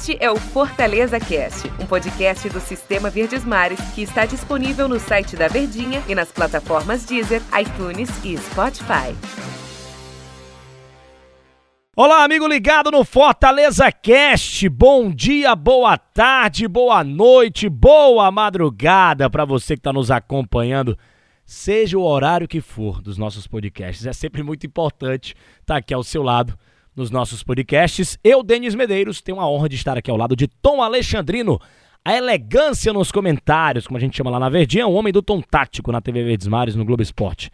Este é o Fortaleza Cast, um podcast do Sistema Verdes Mares que está disponível no site da Verdinha e nas plataformas Deezer, iTunes e Spotify. Olá, amigo ligado no Fortaleza Cast. Bom dia, boa tarde, boa noite, boa madrugada para você que está nos acompanhando, seja o horário que for dos nossos podcasts. É sempre muito importante estar aqui ao seu lado nos nossos podcasts. Eu, Denis Medeiros, tenho a honra de estar aqui ao lado de Tom Alexandrino. A elegância nos comentários, como a gente chama lá na Verdinha, o homem do tom tático na TV Verdes Mares, no Globo Esporte.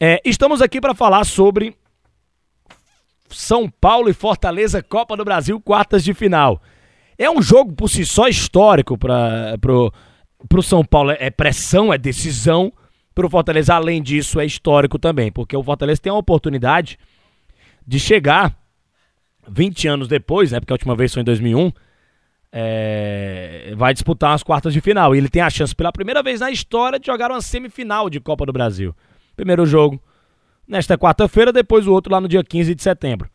É, estamos aqui para falar sobre São Paulo e Fortaleza, Copa do Brasil, quartas de final. É um jogo por si só histórico para o São Paulo. É pressão, é decisão. Para o Fortaleza, além disso, é histórico também, porque o Fortaleza tem a oportunidade de chegar 20 anos depois, né? Porque a última vez foi em 2001. É, vai disputar as quartas de final. E ele tem a chance, pela primeira vez na história, de jogar uma semifinal de Copa do Brasil. Primeiro jogo nesta quarta-feira, depois o outro lá no dia 15 de setembro.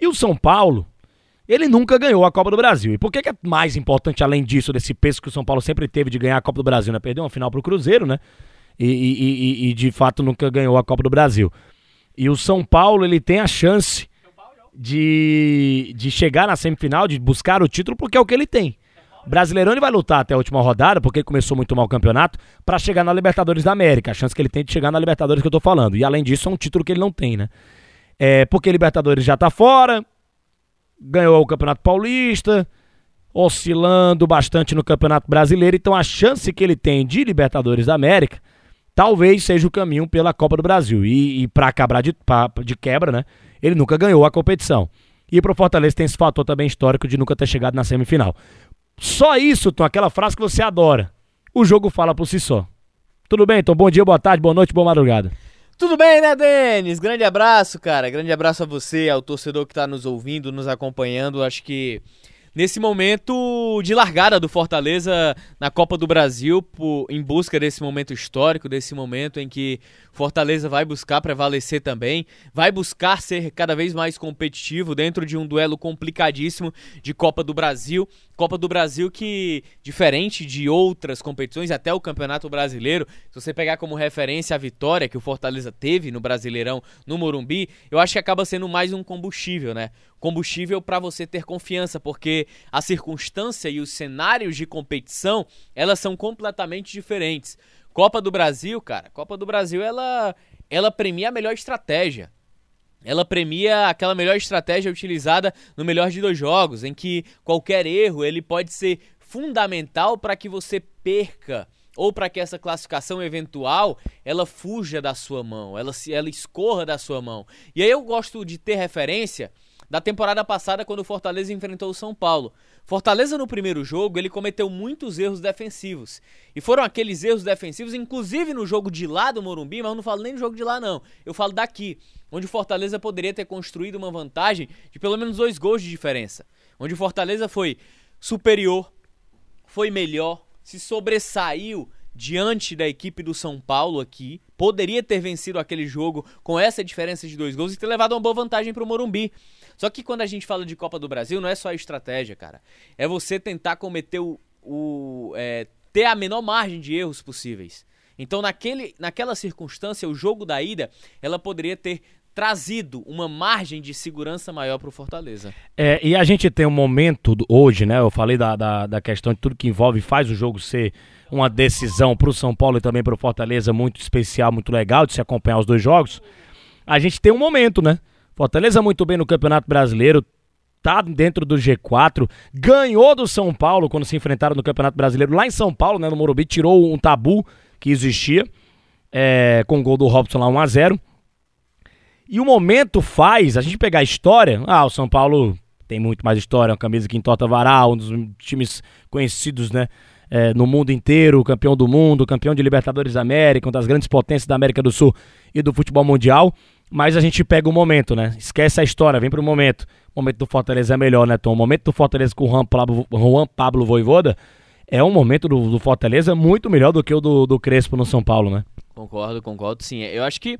E o São Paulo, ele nunca ganhou a Copa do Brasil. E por que, que é mais importante, além disso, desse peso que o São Paulo sempre teve de ganhar a Copa do Brasil? Né? Perdeu uma final para o Cruzeiro, né? E, e, e, e de fato nunca ganhou a Copa do Brasil. E o São Paulo, ele tem a chance de, de chegar na semifinal, de buscar o título, porque é o que ele tem. Brasileirão ele vai lutar até a última rodada, porque começou muito mal o campeonato, para chegar na Libertadores da América. A chance que ele tem de chegar na Libertadores que eu tô falando. E além disso, é um título que ele não tem, né? É, porque Libertadores já tá fora, ganhou o Campeonato Paulista, oscilando bastante no Campeonato Brasileiro. Então a chance que ele tem de Libertadores da América talvez seja o caminho pela Copa do Brasil. E, e para acabar de, pra, de quebra, né? Ele nunca ganhou a competição. E pro Fortaleza tem esse fator também histórico de nunca ter chegado na semifinal. Só isso, Tom, aquela frase que você adora. O jogo fala por si só. Tudo bem, Tom? Bom dia, boa tarde, boa noite, boa madrugada. Tudo bem, né, Denis? Grande abraço, cara. Grande abraço a você, ao torcedor que tá nos ouvindo, nos acompanhando. Acho que nesse momento de largada do Fortaleza na Copa do Brasil, por, em busca desse momento histórico, desse momento em que Fortaleza vai buscar prevalecer também, vai buscar ser cada vez mais competitivo dentro de um duelo complicadíssimo de Copa do Brasil. Copa do Brasil que, diferente de outras competições, até o Campeonato Brasileiro, se você pegar como referência a vitória que o Fortaleza teve no Brasileirão no Morumbi, eu acho que acaba sendo mais um combustível, né? Combustível para você ter confiança, porque a circunstância e os cenários de competição, elas são completamente diferentes. Copa do Brasil, cara, Copa do Brasil ela ela premia a melhor estratégia. Ela premia aquela melhor estratégia utilizada no melhor de dois jogos, em que qualquer erro ele pode ser fundamental para que você perca ou para que essa classificação eventual ela fuja da sua mão, ela se ela escorra da sua mão. E aí eu gosto de ter referência da temporada passada quando o Fortaleza enfrentou o São Paulo. Fortaleza no primeiro jogo, ele cometeu muitos erros defensivos. E foram aqueles erros defensivos, inclusive no jogo de lá do Morumbi, mas eu não falo nem no jogo de lá não. Eu falo daqui, onde o Fortaleza poderia ter construído uma vantagem de pelo menos dois gols de diferença. Onde o Fortaleza foi superior, foi melhor, se sobressaiu diante da equipe do São Paulo aqui, poderia ter vencido aquele jogo com essa diferença de dois gols e ter levado uma boa vantagem para o Morumbi. Só que quando a gente fala de Copa do Brasil, não é só a estratégia, cara. É você tentar cometer o. o é, ter a menor margem de erros possíveis. Então, naquele, naquela circunstância, o jogo da ida, ela poderia ter trazido uma margem de segurança maior para o Fortaleza. É, e a gente tem um momento hoje, né? Eu falei da, da, da questão de tudo que envolve faz o jogo ser uma decisão para o São Paulo e também para o Fortaleza muito especial, muito legal de se acompanhar os dois jogos. A gente tem um momento, né? Fortaleza muito bem no Campeonato Brasileiro, tá dentro do G4, ganhou do São Paulo quando se enfrentaram no Campeonato Brasileiro lá em São Paulo, né, no Morumbi, tirou um tabu que existia é, com o gol do Robson lá 1 a 0. E o momento faz a gente pegar a história, ah, o São Paulo tem muito mais história, uma camisa que entorta varal, um dos times conhecidos, né, é, no mundo inteiro, campeão do mundo, campeão de Libertadores da América, uma das grandes potências da América do Sul e do futebol mundial. Mas a gente pega o momento, né? Esquece a história, vem pro momento. O momento do Fortaleza é melhor, né, Tom? O momento do Fortaleza com o Juan Pablo, Juan Pablo Voivoda é um momento do, do, Fortaleza muito melhor do que o do, do Crespo no São Paulo, né? Concordo, concordo sim. Eu acho que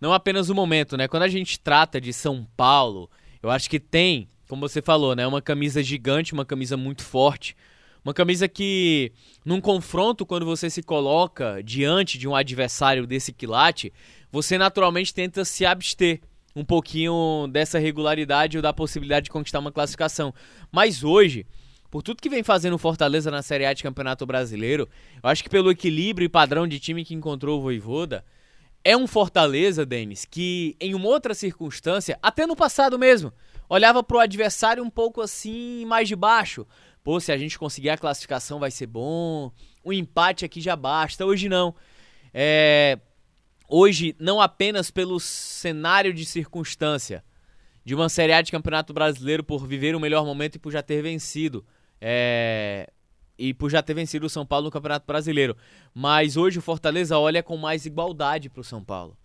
não apenas o momento, né? Quando a gente trata de São Paulo, eu acho que tem como você falou, né? Uma camisa gigante, uma camisa muito forte. Uma camisa que, num confronto, quando você se coloca diante de um adversário desse quilate, você naturalmente tenta se abster um pouquinho dessa regularidade ou da possibilidade de conquistar uma classificação. Mas hoje, por tudo que vem fazendo Fortaleza na Série A de Campeonato Brasileiro, eu acho que pelo equilíbrio e padrão de time que encontrou o Voivoda, é um Fortaleza, Denis, que em uma outra circunstância, até no passado mesmo, olhava para o adversário um pouco assim, mais de baixo. Pô, se a gente conseguir a classificação vai ser bom, o empate aqui já basta. Hoje não. É... Hoje, não apenas pelo cenário de circunstância de uma Série A de Campeonato Brasileiro por viver o melhor momento e por já ter vencido é, e por já ter vencido o São Paulo no Campeonato Brasileiro. Mas hoje o Fortaleza olha com mais igualdade para o São Paulo.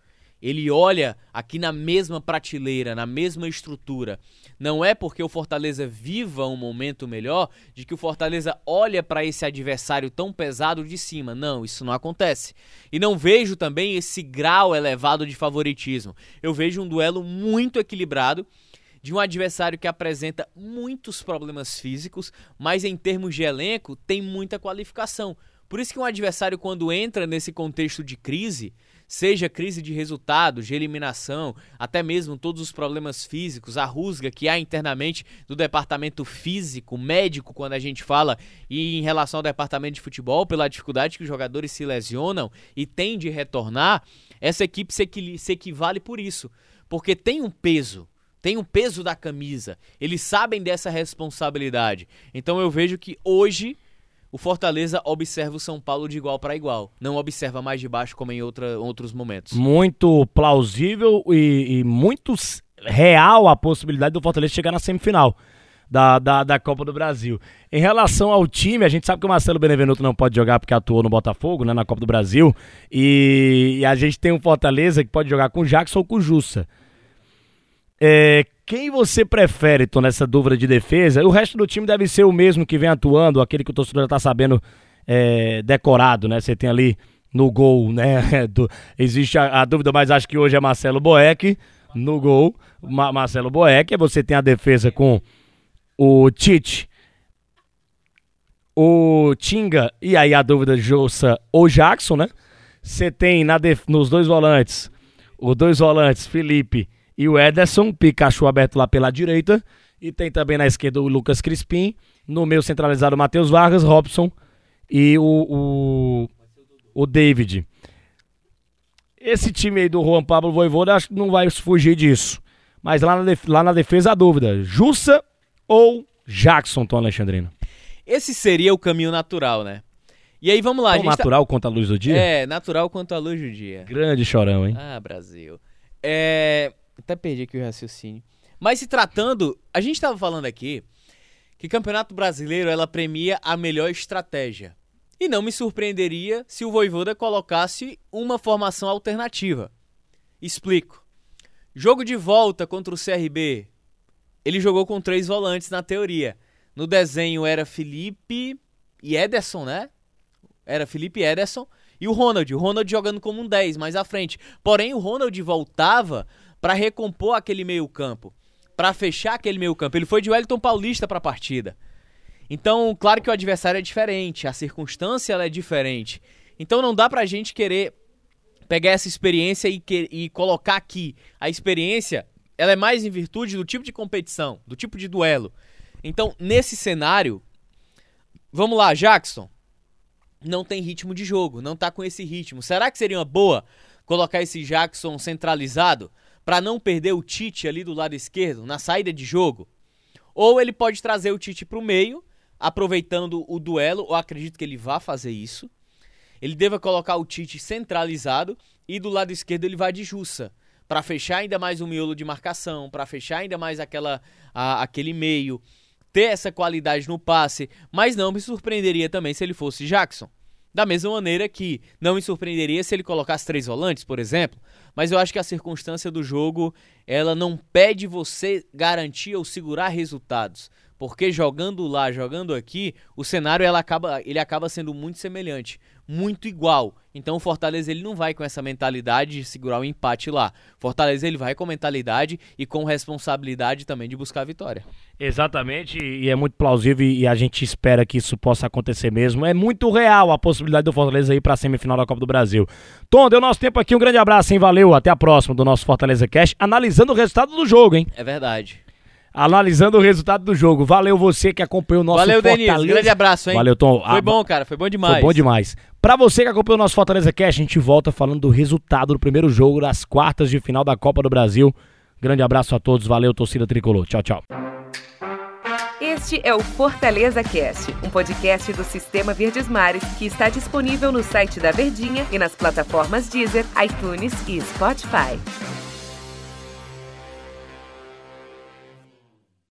Ele olha aqui na mesma prateleira, na mesma estrutura. Não é porque o Fortaleza viva um momento melhor de que o Fortaleza olha para esse adversário tão pesado de cima. Não, isso não acontece. E não vejo também esse grau elevado de favoritismo. Eu vejo um duelo muito equilibrado de um adversário que apresenta muitos problemas físicos, mas em termos de elenco tem muita qualificação. Por isso que um adversário quando entra nesse contexto de crise, seja crise de resultados, de eliminação, até mesmo todos os problemas físicos, a rusga que há internamente do departamento físico, médico, quando a gente fala, e em relação ao departamento de futebol, pela dificuldade que os jogadores se lesionam e têm de retornar, essa equipe se, se equivale por isso, porque tem um peso tem o peso da camisa, eles sabem dessa responsabilidade. Então eu vejo que hoje o Fortaleza observa o São Paulo de igual para igual, não observa mais de baixo como em outra, outros momentos. Muito plausível e, e muito real a possibilidade do Fortaleza chegar na semifinal. Da, da, da, Copa do Brasil. Em relação ao time, a gente sabe que o Marcelo Benevenuto não pode jogar porque atuou no Botafogo, né, na Copa do Brasil. E, e a gente tem um Fortaleza que pode jogar com o Jackson ou com o Jussa. É, quem você prefere, Tom, nessa dúvida de defesa? O resto do time deve ser o mesmo que vem atuando, aquele que o torcedor já tá sabendo é, decorado, né? Você tem ali no gol, né? Do, existe a, a, dúvida, mas acho que hoje é Marcelo Boeck no gol. Ma, Marcelo Boeck. Você tem a defesa com o Tite, o Tinga e aí a dúvida Jossa ou Jackson, né? Você tem na def, nos dois volantes, os dois volantes, Felipe e o Ederson, Pikachu aberto lá pela direita. E tem também na esquerda o Lucas Crispim. No meio centralizado o Matheus Vargas, Robson e o, o, o David. Esse time aí do Juan Pablo Voivoda acho que não vai fugir disso. Mas lá na, lá na defesa a dúvida: Jussa ou Jackson, Tom Alexandrino? Esse seria o caminho natural, né? E aí vamos lá. Tão tá natural tá... quanto a luz do dia? É, natural quanto a luz do dia. Grande chorão, hein? Ah, Brasil. É. Até perdi aqui o raciocínio. Mas se tratando, a gente estava falando aqui que Campeonato Brasileiro ela premia a melhor estratégia. E não me surpreenderia se o Voivoda colocasse uma formação alternativa. Explico. Jogo de volta contra o CRB. Ele jogou com três volantes na teoria. No desenho era Felipe e Ederson, né? Era Felipe e Ederson. E o Ronald. O Ronald jogando como um 10 mais à frente. Porém, o Ronald voltava para recompor aquele meio-campo, para fechar aquele meio-campo. Ele foi de Wellington Paulista para a partida. Então, claro que o adversário é diferente, a circunstância é diferente. Então não dá pra gente querer pegar essa experiência e, que, e colocar aqui. A experiência, ela é mais em virtude do tipo de competição, do tipo de duelo. Então, nesse cenário, vamos lá, Jackson. Não tem ritmo de jogo, não tá com esse ritmo. Será que seria uma boa colocar esse Jackson centralizado? Para não perder o Tite ali do lado esquerdo na saída de jogo. Ou ele pode trazer o Tite para o meio, aproveitando o duelo, ou acredito que ele vá fazer isso. Ele deva colocar o Tite centralizado e do lado esquerdo ele vai de Jussa, para fechar ainda mais o miolo de marcação, para fechar ainda mais aquela a, aquele meio, ter essa qualidade no passe, mas não me surpreenderia também se ele fosse Jackson. Da mesma maneira que não me surpreenderia se ele colocasse três volantes, por exemplo, mas eu acho que a circunstância do jogo, ela não pede você garantir ou segurar resultados, porque jogando lá, jogando aqui, o cenário ela acaba, ele acaba sendo muito semelhante, muito igual. Então o Fortaleza ele não vai com essa mentalidade de segurar o empate lá. Fortaleza ele vai com mentalidade e com responsabilidade também de buscar a vitória. Exatamente, e é muito plausível e a gente espera que isso possa acontecer mesmo. É muito real a possibilidade do Fortaleza ir para a semifinal da Copa do Brasil. Tom, deu nosso tempo aqui, um grande abraço, hein? Valeu, até a próxima do nosso Fortaleza Cash, analisando o resultado do jogo, hein? É verdade analisando o resultado do jogo. Valeu você que acompanhou o nosso Valeu, Fortaleza. Denis. Grande abraço, hein? Valeu, Tom. Foi bom, cara. Foi bom demais. Foi bom demais. Pra você que acompanhou o nosso Fortaleza Cash, a gente volta falando do resultado do primeiro jogo das quartas de final da Copa do Brasil. Grande abraço a todos. Valeu, torcida tricolor. Tchau, tchau. Este é o Fortaleza Cast, um podcast do Sistema Verdes Mares que está disponível no site da Verdinha e nas plataformas Deezer, iTunes e Spotify.